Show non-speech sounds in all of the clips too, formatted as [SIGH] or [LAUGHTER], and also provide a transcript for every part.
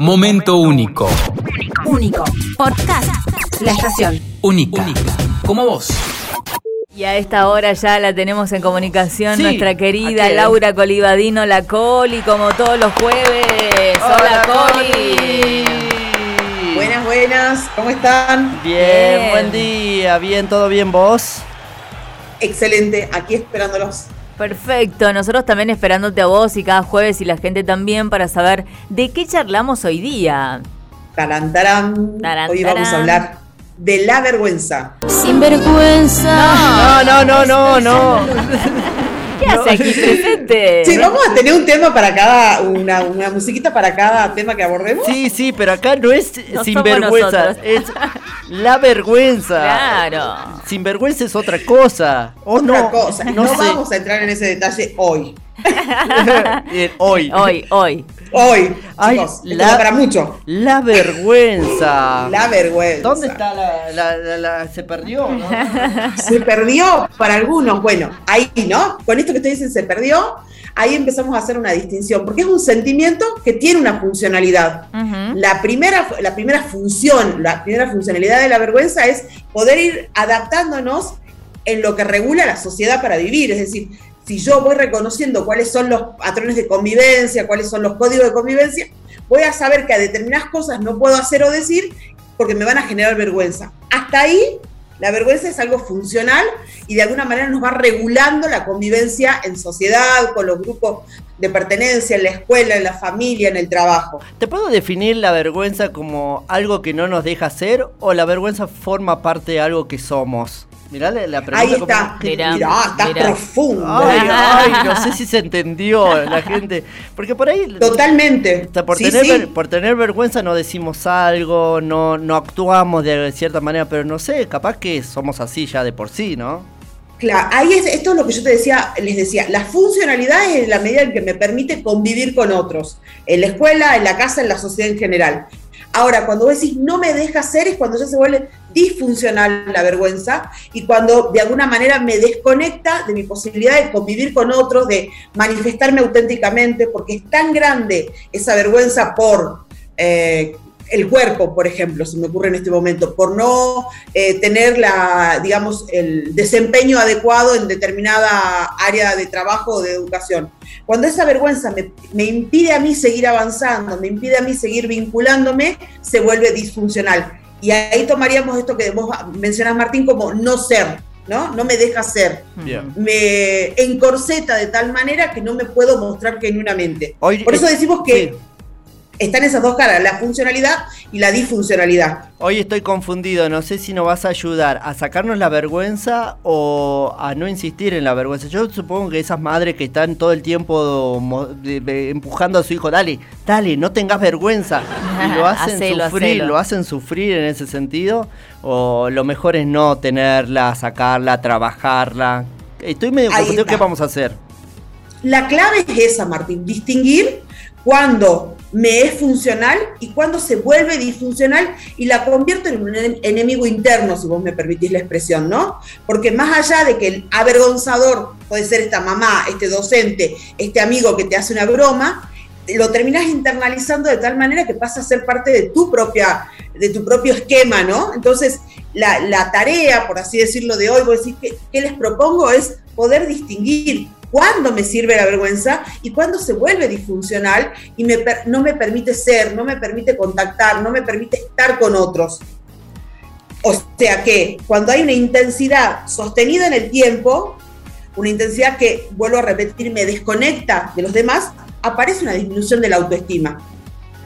Momento único. Único. Podcast. La estación. Única. Como vos. Y a esta hora ya la tenemos en comunicación Sí, nuestra querida. Laura Colibadino, la Coli, como todos los jueves. Hola, Coli. Buenas, buenas, ¿cómo están? Bien, Bien. buen día, bien, todo bien vos. Excelente, aquí esperándolos. Perfecto, nosotros también esperándote a vos y cada jueves y la gente también para saber de qué charlamos hoy día. Tarán, tarán. Tarán, Hoy vamos a hablar de la vergüenza. Sinvergüenza. No, no, no, no, no. ¿Qué hace aquí presente? Sí, vamos a tener un tema para cada, una, una musiquita para cada tema que abordemos. Sí, sí, pero acá no es No sinvergüenza, es la vergüenza. Claro. Sinvergüenza es otra cosa. ¿O Otra no? cosa. No, No, sé. vamos a entrar en ese detalle hoy. [LAUGHS] Hoy. Hoy, hoy. Hoy, Ay, chicos, la- da para mucho. La vergüenza. [LAUGHS] La vergüenza. ¿Dónde está la, la, la- la- se perdió? ¿no? [LAUGHS] Se perdió para algunos. Bueno, ahí, ¿no? Con esto que ustedes dicen se perdió, ahí empezamos a hacer una distinción, porque es un sentimiento que tiene una funcionalidad. La primera, la primera función, la primera funcionalidad de la vergüenza es poder ir adaptándonos en lo que regula la sociedad para vivir. Es decir, si yo voy reconociendo cuáles son los patrones de convivencia, cuáles son los códigos de convivencia, voy a saber que a determinadas cosas no puedo hacer o decir porque me van a generar vergüenza. Hasta ahí, la vergüenza es algo funcional y de alguna manera nos va regulando la convivencia en sociedad, con los grupos de pertenencia, en la escuela, en la familia, en el trabajo. ¿Te puedo definir la vergüenza como algo que no nos deja ser o la vergüenza forma parte de algo que somos? Mirá la, la pregunta. Ahí como- está. Mirá, Mirá, está mirá. profundo. Ay, ay, no [LAUGHS] sé si se entendió la gente. Porque por ahí. Totalmente. o sea, por, Sí, tener sí. ver- por tener vergüenza no decimos algo, no, no actuamos de cierta manera, pero no sé, capaz que somos así ya de por sí, ¿no? Claro, ahí es, esto es lo que yo te decía, les decía, la funcionalidad es la medida en que me permite convivir con otros, en la escuela, en la casa, en la sociedad en general. Ahora, cuando vos decís no me deja ser, es cuando ya se vuelve disfuncional la vergüenza y cuando de alguna manera me desconecta de mi posibilidad de convivir con otros, de manifestarme auténticamente, porque es tan grande esa vergüenza por eh, el cuerpo, por ejemplo, se me ocurre en este momento, por no eh, tener la, digamos, el desempeño adecuado en determinada área de trabajo o de educación. Cuando esa vergüenza me, me impide a mí seguir avanzando, me impide a mí seguir vinculándome, se vuelve disfuncional. Y ahí tomaríamos esto que vos mencionás, Martín, como no ser, ¿no? No me deja ser. Bien. Me encorseta de tal manera que no me puedo mostrar genuinamente. Hoy, Por eso eh, decimos que sí. Están esas dos caras, la funcionalidad y la disfuncionalidad. Hoy estoy confundido, no sé si nos vas a ayudar a sacarnos la vergüenza o a no insistir en la vergüenza. Yo supongo que esas madres que están todo el tiempo empujando a su hijo, dale, dale, no tengas vergüenza. Y lo [LAUGHS] hacen Hacelo, sufrir, hacelo. lo hacen sufrir en ese sentido. O lo mejor es no tenerla, sacarla, trabajarla. Estoy medio confundido. ¿qué vamos a hacer? La clave es esa, Martín, distinguir cuando me es funcional y cuando se vuelve disfuncional y la convierto en un en- enemigo interno, si vos me permitís la expresión, ¿no? Porque más allá de que el avergonzador puede ser esta mamá, este docente, este amigo que te hace una broma, lo terminás internalizando de tal manera que pasa a ser parte de tu propia, de tu propio esquema, ¿no? Entonces, la, la tarea, por así decirlo, de hoy, vos decís, ¿qué, qué les propongo? Es poder distinguir cuándo me sirve la vergüenza y cuándo se vuelve disfuncional y me no me permite ser, no me permite contactar, no me permite estar con otros. O sea que cuando hay una intensidad sostenida en el tiempo, una intensidad que, vuelvo a repetir, me desconecta de los demás, aparece una disminución de la autoestima.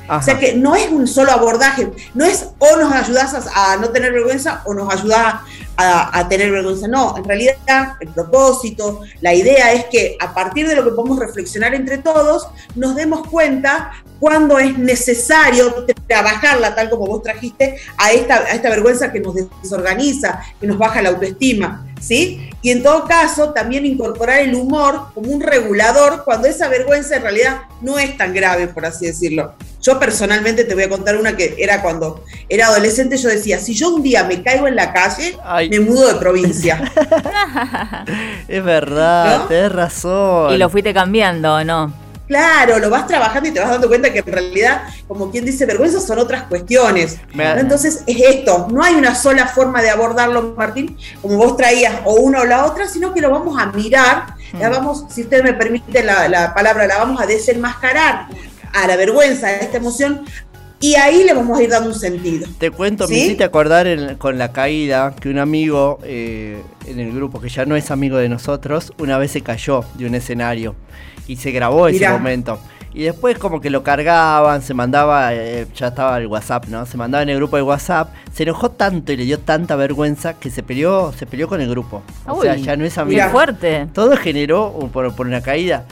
Ajá. O sea que no es un solo abordaje, no es o nos ayudas a, a no tener vergüenza o nos ayudas a, tener vergüenza. No, en realidad el propósito, la idea es que a partir de lo que podemos reflexionar entre todos, nos demos cuenta cuándo es necesario trabajarla, tal como vos trajiste, a esta, a esta vergüenza que nos desorganiza, que nos baja la autoestima. ¿Sí? Y en todo caso, también incorporar el humor como un regulador cuando esa vergüenza en realidad no es tan grave, por así decirlo. Yo personalmente te voy a contar una que era cuando era adolescente, yo decía, si yo un día me caigo en la calle, Ay. me mudo de provincia. [LAUGHS] Es verdad, ¿No? tenés razón. Y lo fuiste cambiando, ¿o no? Claro, lo vas trabajando y te vas dando cuenta que en realidad, como quien dice, vergüenza son otras cuestiones. Entonces es esto, no hay una sola forma de abordarlo, Martín, como vos traías o una o la otra, sino que lo vamos a mirar, la vamos, si usted me permite la, la palabra, la vamos a desenmascarar a la vergüenza, a esta emoción, y ahí le vamos a ir dando un sentido. Te cuento, me ¿Sí? hiciste acordar en- con la caída que un amigo eh, en el grupo, que ya no es amigo de nosotros, una vez se cayó de un escenario y se grabó ese Mirá. momento. Y después como que lo cargaban, se mandaba, eh, ya estaba el WhatsApp, ¿no? Se mandaba en el grupo de WhatsApp, se enojó tanto y le dio tanta vergüenza que se peleó, se peleó con el grupo. O sea, ya no es amigo. Fuerte. Todo generó por, por una caída.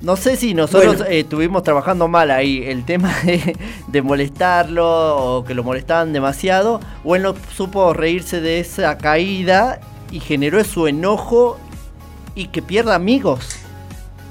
No sé si nosotros Bueno. eh, estuvimos trabajando mal ahí, el tema de, de molestarlo o que lo molestaban demasiado, o él no supo reírse de esa caída y generó su enojo y que pierda amigos.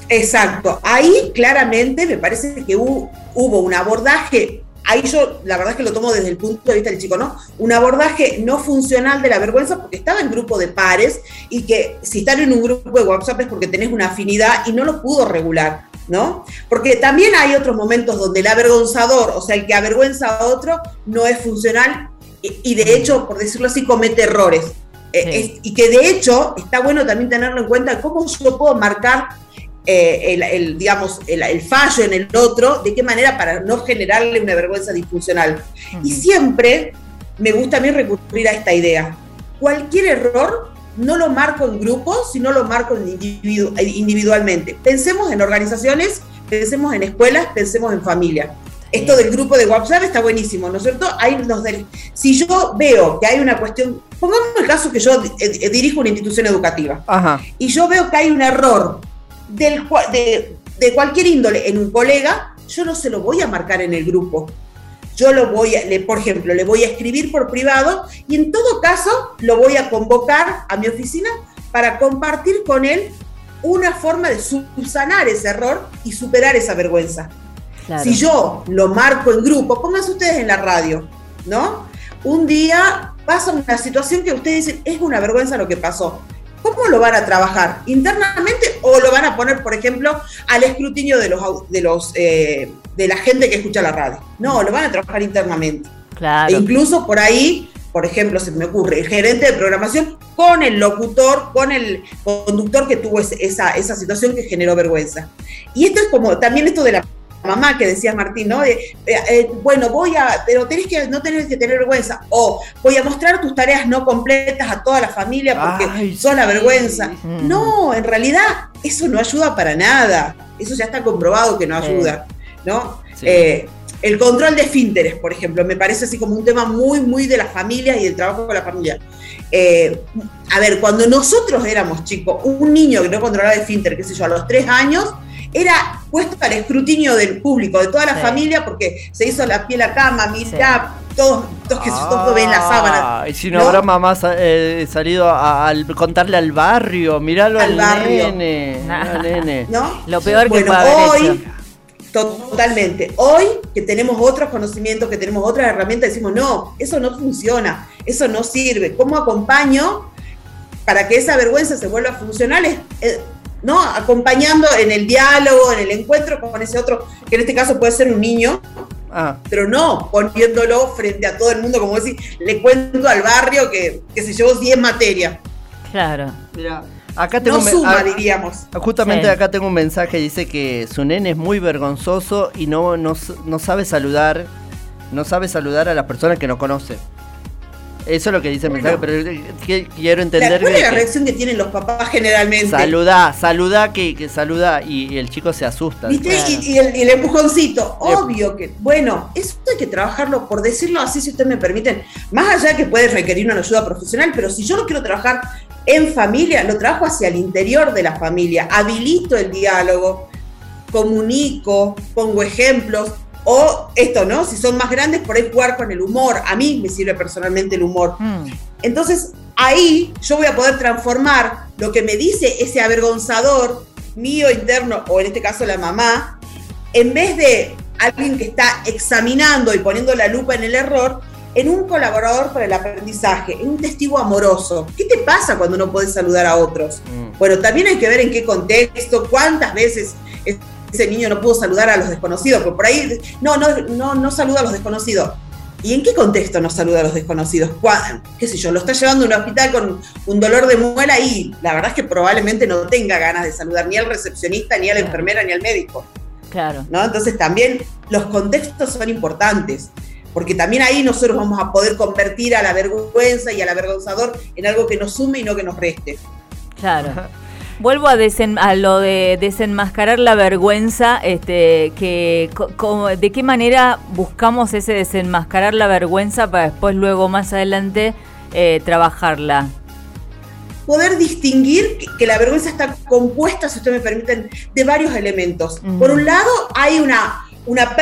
Exacto, ahí claramente me parece que hu- hubo un abordaje, ahí yo la verdad es que lo tomo desde el punto de vista del chico, ¿no? Un abordaje no funcional de la vergüenza porque estaba en grupo de pares y que si están en un grupo de WhatsApp es porque tenés una afinidad y no lo pudo regular, ¿no? Porque también hay otros momentos donde el avergonzador, o sea, el que avergüenza a otro, no es funcional y, y de hecho, por decirlo así, comete errores. Eh, es- y que de hecho está bueno también tenerlo en cuenta cómo yo puedo marcar eh, el, el, digamos, el, el fallo en el otro, de qué manera para no generarle una vergüenza disfuncional. Y siempre me gusta a mí recurrir a esta idea. Cualquier error no lo marco en grupo, sino lo marco individu- individualmente. Pensemos en organizaciones, pensemos en escuelas, pensemos en familia. Esto del grupo de WhatsApp está buenísimo, ¿no es cierto? Hay los del- si yo veo que hay una cuestión, pongamos el caso que yo eh, eh, dirijo una institución educativa Ajá. y yo veo que hay un error del, de, de cualquier índole en un colega, yo no se lo voy a marcar en el grupo. Yo lo voy a, le- por ejemplo, le voy a escribir por privado y en todo caso lo voy a convocar a mi oficina para compartir con él una forma de subsanar ese error y superar esa vergüenza. Claro. Si yo lo marco en grupo, pónganse ustedes en la radio, ¿no? Un día pasa una situación que ustedes dicen, es una vergüenza lo que pasó. ¿Cómo lo van a trabajar? ¿Internamente o lo van a poner, por ejemplo, al escrutinio de los, de los eh, de la gente que escucha la radio? No, lo van a trabajar internamente. E Claro. incluso por ahí, por ejemplo, se me ocurre, el gerente de programación con el locutor, con el conductor que tuvo esa, esa situación que generó vergüenza. Y esto es como también esto de la mamá que decía Martín, ¿no? Eh, eh, bueno, voy a, pero tenés que, no tenés que tener vergüenza. O voy a mostrar tus tareas no completas a toda la familia porque Ay, son la sí. vergüenza. Mm. No, en realidad eso no ayuda para nada. Eso ya está comprobado que no ayuda, ¿no? Sí. Eh, el control de esfínteres, por ejemplo, me parece así como un tema muy, muy de las familias y del trabajo con la familia. Eh, a ver, cuando nosotros éramos chicos, un niño que no controlaba el esfínter, qué sé yo, a los tres años, era puesto al escrutinio del público, de toda la Sí. familia, porque se hizo la piel a cama, mirá, todos, todos que todos ven la sábana. Ah, y si no, ¿no? habrá mamá eh, salido a, a contarle al barrio, miralo Al al, barrio. nene. Nah. nene. ¿no? Lo peor que Bueno, puede haber hoy, hecho. Totalmente. Hoy que tenemos otros conocimientos, que tenemos otras herramientas, decimos, no, eso no funciona, eso no sirve. ¿Cómo acompaño para que esa vergüenza se vuelva funcional? Es, eh, ¿no? Acompañando en el diálogo, en el encuentro con ese otro, que en este caso puede ser un niño, Ah, pero no poniéndolo frente a todo el mundo, como decir, le cuento al barrio que, que se llevó 10 materias. Claro. mira, acá tengo No suma, ah, diríamos. Justamente Sí. acá tengo un mensaje, dice que su nene es muy vergonzoso y no, no, no sabe saludar, no sabe saludar a las personas que no conoce. Eso es lo que dice el mensaje, pero que- quiero entender ¿Cuál es la que, reacción que tienen los papás generalmente? saluda, saluda que, que saluda y, el chico se asusta. ¿Viste? Y, y el, y el empujoncito, obvio que, bueno, eso hay que trabajarlo, por decirlo así, si ustedes me permiten, más allá que puede requerir una ayuda profesional, pero si yo lo quiero trabajar en familia, lo trabajo hacia el interior de la familia, habilito el diálogo, comunico, pongo ejemplos, o esto, ¿no? Si son más grandes, por ahí jugar con el humor. A mí me sirve personalmente el humor. Mm. Entonces, ahí yo voy a poder transformar lo que me dice ese avergonzador mío interno, o en este caso la mamá, en vez de alguien que está examinando y poniendo la lupa en el error, en un colaborador para el aprendizaje, en un testigo amoroso. ¿Qué te pasa cuando no puedes saludar a otros? Mm. Bueno, también hay que ver en qué contexto, cuántas veces ese niño no pudo saludar a los desconocidos, porque por ahí, no, no, no, no saluda a los desconocidos. ¿Y en qué contexto no saluda a los desconocidos? ¿Qué sé yo? Lo está llevando a un hospital con un dolor de muela y la verdad es que probablemente no tenga ganas de saludar ni al recepcionista, ni a la enfermera, ni al médico. Claro. ¿no? Entonces también los contextos son importantes, porque también ahí nosotros vamos a poder convertir a la vergüenza y al avergonzador en algo que nos sume y no que nos reste. Claro. Vuelvo a, a, lo de desenmascarar la vergüenza, este, que de qué manera buscamos ese desenmascarar la vergüenza para después luego más adelante eh, trabajarla. Poder distinguir que, la vergüenza está compuesta, si ustedes me permiten, de varios elementos. Por un lado, hay una, una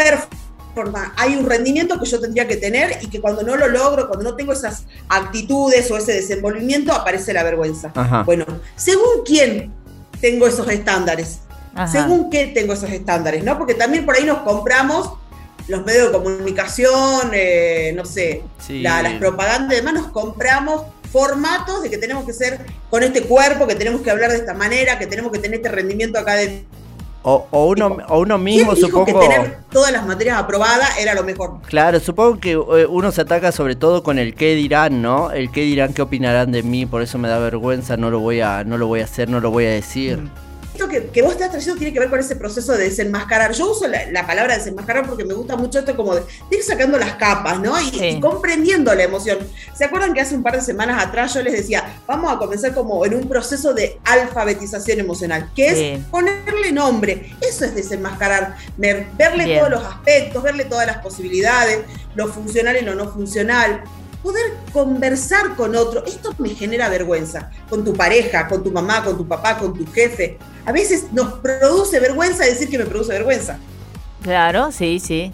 hay un rendimiento que yo tendría que tener y que cuando no lo logro, cuando no tengo esas actitudes o ese desenvolvimiento, aparece la vergüenza. Bueno, según quién tengo esos estándares, según qué tengo esos estándares, ¿no? Porque también por ahí nos compramos los medios de comunicación, eh, no sé, las propagandas y demás, nos compramos formatos de que tenemos que ser con este cuerpo, que tenemos que hablar de esta manera, que tenemos que tener este rendimiento académico o, uno, o uno mismo, supongo. que tener todas las materias aprobadas era lo mejor. Claro, supongo que eh, uno se ataca sobre todo con el qué dirán, ¿no? El qué dirán, qué opinarán de mí, por eso me da vergüenza, no lo voy a, no lo voy a hacer, no lo voy a decir. Mm esto que, vos estás trayendo tiene que ver con ese proceso de desenmascarar. Yo uso la, palabra desenmascarar porque me gusta mucho esto como de, ir sacando las capas, ¿no? Y, comprendiendo la emoción. ¿Se acuerdan que hace un par de semanas atrás yo les decía, vamos a comenzar como en un proceso de alfabetización emocional, que es ponerle nombre. Eso es desenmascarar, verle todos los aspectos, verle todas las posibilidades, lo funcional y lo no funcional poder conversar con otro, esto me genera vergüenza, con tu pareja, con tu mamá, con tu papá, con tu jefe. A veces nos produce vergüenza decir que me produce vergüenza. Claro, sí, sí.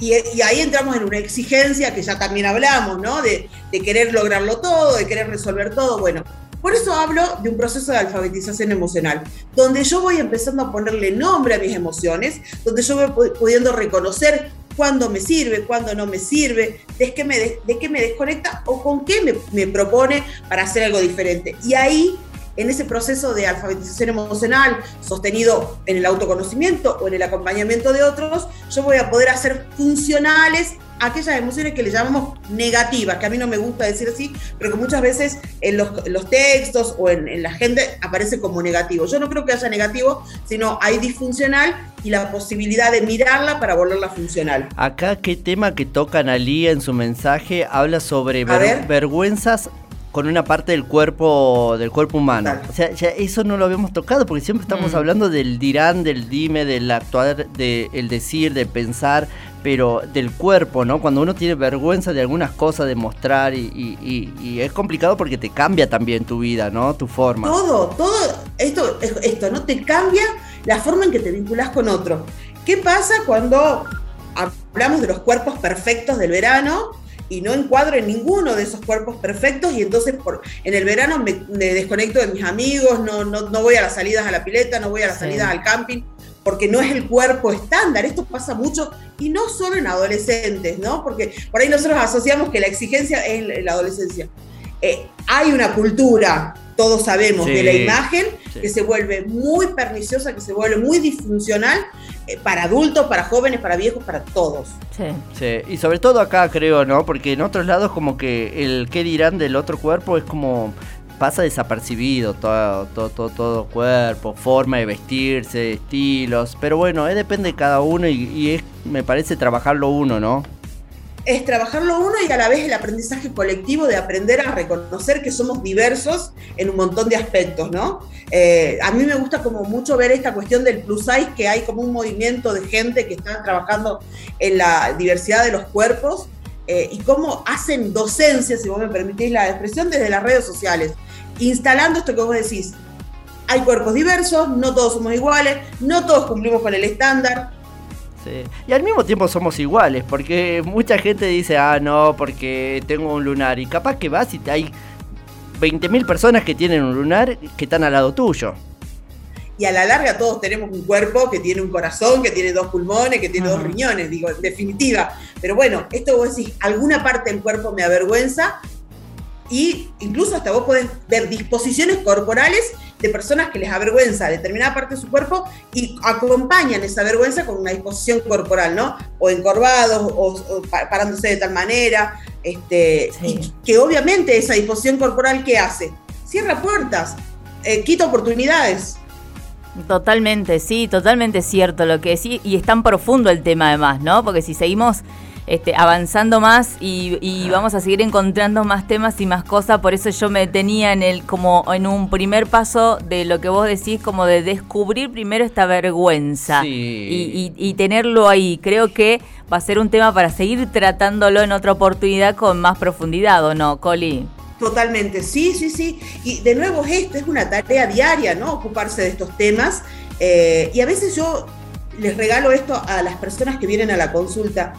Y, ahí entramos en una exigencia que ya también hablamos, ¿no? De, querer lograrlo todo, de querer resolver todo. Bueno, por eso hablo de un proceso de alfabetización emocional, donde yo voy empezando a ponerle nombre a mis emociones, donde yo voy pudiendo reconocer cuándo me sirve, cuándo no me sirve, de qué me, de qué me desconecta o con qué me, me propone para hacer algo diferente. Y ahí en ese proceso de alfabetización emocional sostenido en el autoconocimiento o en el acompañamiento de otros, yo voy a poder hacer funcionales aquellas emociones que le llamamos negativas, que a mí no me gusta decir así, pero que muchas veces en los, textos o en, la gente aparece como negativo. Yo no creo que haya negativo, sino hay disfuncional y la posibilidad de mirarla para volverla funcional. Acá, ¿qué tema que toca Analía en su mensaje? Habla sobre vergüenzas con una parte del cuerpo del cuerpo humano. O sea, ya eso no lo habíamos tocado porque siempre estamos mm. hablando del dirán, del dime, del actuar, del decir, del pensar, pero del cuerpo, ¿no? Cuando uno tiene vergüenza de algunas cosas de mostrar y, es complicado porque te cambia también tu vida, ¿no? Tu forma. Todo, todo esto, esto, ¿no? Te cambia la forma en que te vinculas con otro. ¿Qué pasa cuando hablamos de los cuerpos perfectos del verano? Y no encuadro en ninguno de esos cuerpos perfectos y entonces por, en el verano me, desconecto de mis amigos, no, no, no, voy a las salidas a la pileta, no voy a las salidas al camping, porque no es el cuerpo estándar. Esto pasa mucho y no solo en adolescentes, ¿no? Porque por ahí nosotros asociamos que la exigencia es la adolescencia. Eh, hay una cultura, todos sabemos, de la imagen que se vuelve muy perniciosa, que se vuelve muy disfuncional eh, para adultos, para jóvenes, para viejos, para todos. Sí. sí. Y sobre todo acá creo, ¿no? Porque en otros lados como que el qué dirán del otro cuerpo es como pasa desapercibido todo, todo, todo, todo, cuerpo, forma de vestirse, estilos, pero bueno, depende de cada uno y, y es, me parece trabajarlo uno, ¿no? Es trabajarlo uno y a la vez el aprendizaje colectivo de aprender a reconocer que somos diversos en un montón de aspectos, ¿no? Eh, a mí me gusta como mucho ver esta cuestión del plus size, que hay como un movimiento de gente que está trabajando en la diversidad de los cuerpos eh, y cómo hacen docencia, si vos me permitís la expresión, desde las redes sociales, instalando esto que vos decís. Hay cuerpos diversos, no todos somos iguales, no todos cumplimos con el estándar, y al mismo tiempo somos iguales, porque mucha gente dice, ah, no, porque tengo un lunar. Y capaz que vas y hay 20.000 personas que tienen un lunar que están al lado tuyo. Y a la larga todos tenemos un cuerpo que tiene un corazón, que tiene dos pulmones, que tiene dos riñones, digo, en definitiva. Pero bueno, esto vos decís, alguna parte del cuerpo me avergüenza y incluso hasta vos podés ver disposiciones corporales de personas que les avergüenza determinada parte de su cuerpo y acompañan esa vergüenza con una disposición corporal, ¿no? O encorvados o, parándose de tal manera, este, y que obviamente esa disposición corporal, ¿qué hace? Cierra puertas, eh, quita oportunidades. Totalmente, sí, totalmente cierto lo que sí, y es tan profundo el tema además, ¿no? Porque si seguimos este, avanzando más y, vamos a seguir encontrando más temas y más cosas. Por eso yo me tenía en el como en un primer paso de lo que vos decís, como de descubrir primero esta vergüenza y, tenerlo ahí. Creo que va a ser un tema para seguir tratándolo en otra oportunidad con más profundidad, ¿o no, Coli? Totalmente, sí, sí, sí. Y de nuevo esto es una tarea diaria, ¿no? Ocuparse de estos temas. Eh, y a veces yo les regalo esto a las personas que vienen a la consulta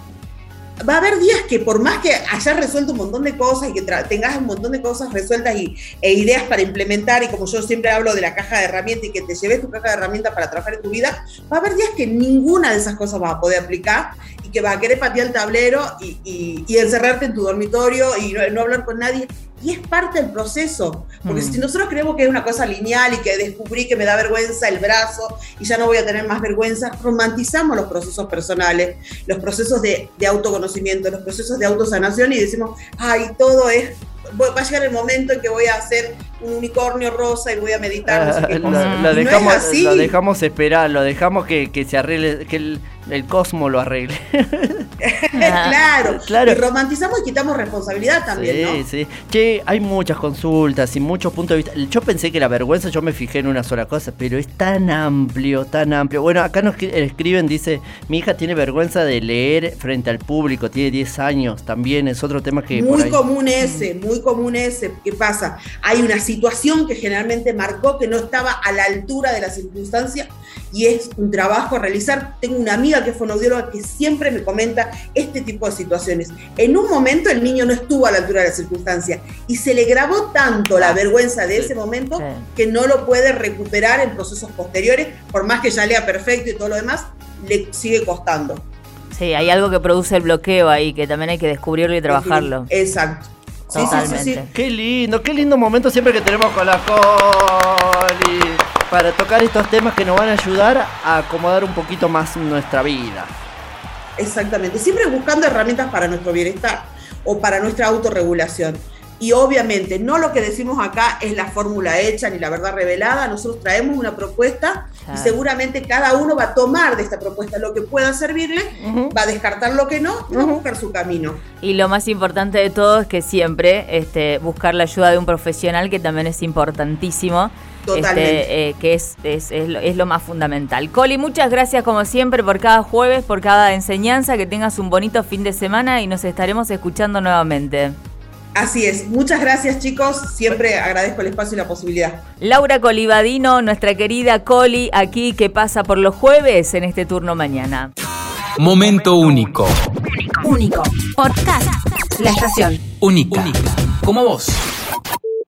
va a haber días que por más que hayas resuelto un montón de cosas y que tengas un montón de cosas resueltas y, e ideas para implementar, y como yo siempre hablo de la caja de herramientas y que te lleves tu caja de herramientas para trabajar en tu vida, va a haber días que ninguna de esas cosas vas a poder aplicar y que vas a querer patear el tablero y, encerrarte en tu dormitorio y no hablar con nadie y es parte del proceso. Porque mm. si nosotros creemos que es una cosa lineal y que descubrí que me da vergüenza el brazo y ya no voy a tener más vergüenza, romantizamos los procesos personales, los procesos de, de autoconocimiento, los procesos de autosanación y decimos, ay, todo es va a llegar el momento en que voy a hacer un unicornio rosa y voy a meditar. No sé qué [LAUGHS] Lo, dejamos, lo dejamos esperar, lo dejamos que, que se arregle, que el, el cosmo lo arregle. [LAUGHS] claro, [LAUGHS] claro. Y romantizamos y quitamos responsabilidad también, sí, Sí, Che, hay muchas consultas y muchos puntos de vista. Yo pensé que la vergüenza, yo me fijé en una sola cosa, pero es tan amplio, tan amplio. Bueno, acá nos escriben, dice, mi hija tiene vergüenza de leer frente al público, tiene 10 años, también es otro tema que... Muy común ese, muy común ese. ¿Qué pasa? Hay una situación que generalmente marcó que no estaba a la altura de la circunstancia y es un trabajo a realizar. Tengo una amiga que fue fonoaudióloga que siempre me comenta este tipo de situaciones. En un momento el niño no estuvo a la altura de la circunstancia y se le grabó tanto la ah, vergüenza de ese momento que no lo puede recuperar en procesos posteriores, por más que ya lea perfecto y todo lo demás, le sigue costando. Sí, hay algo que produce el bloqueo ahí, que también hay que descubrirlo y trabajarlo. Exacto. Sí, sí, sí, Qué lindo, qué lindo momento siempre que tenemos con la Coli para tocar estos temas que nos van a ayudar a acomodar un poquito más nuestra vida. Exactamente, siempre buscando herramientas para nuestro bienestar o para nuestra autorregulación. Y obviamente no lo que decimos acá es la fórmula hecha ni la verdad revelada, nosotros traemos una propuesta y seguramente cada uno va a tomar de esta propuesta lo que pueda servirle, va a descartar lo que no y va a buscar su camino. Y lo más importante de todo es que siempre este, buscar la ayuda de un profesional que también es importantísimo. Totalmente. Este, eh, que es, es, es, lo, más fundamental. Coli, muchas gracias como siempre por cada jueves, por cada enseñanza, que tengas un bonito fin de semana y nos estaremos escuchando nuevamente. Así es, muchas gracias chicos, siempre agradezco el espacio y la posibilidad. Laura Colibadino, nuestra querida Coli, aquí que pasa por los jueves en este turno mañana. Momento único. Único. Podcast. La estación. Única. Como vos.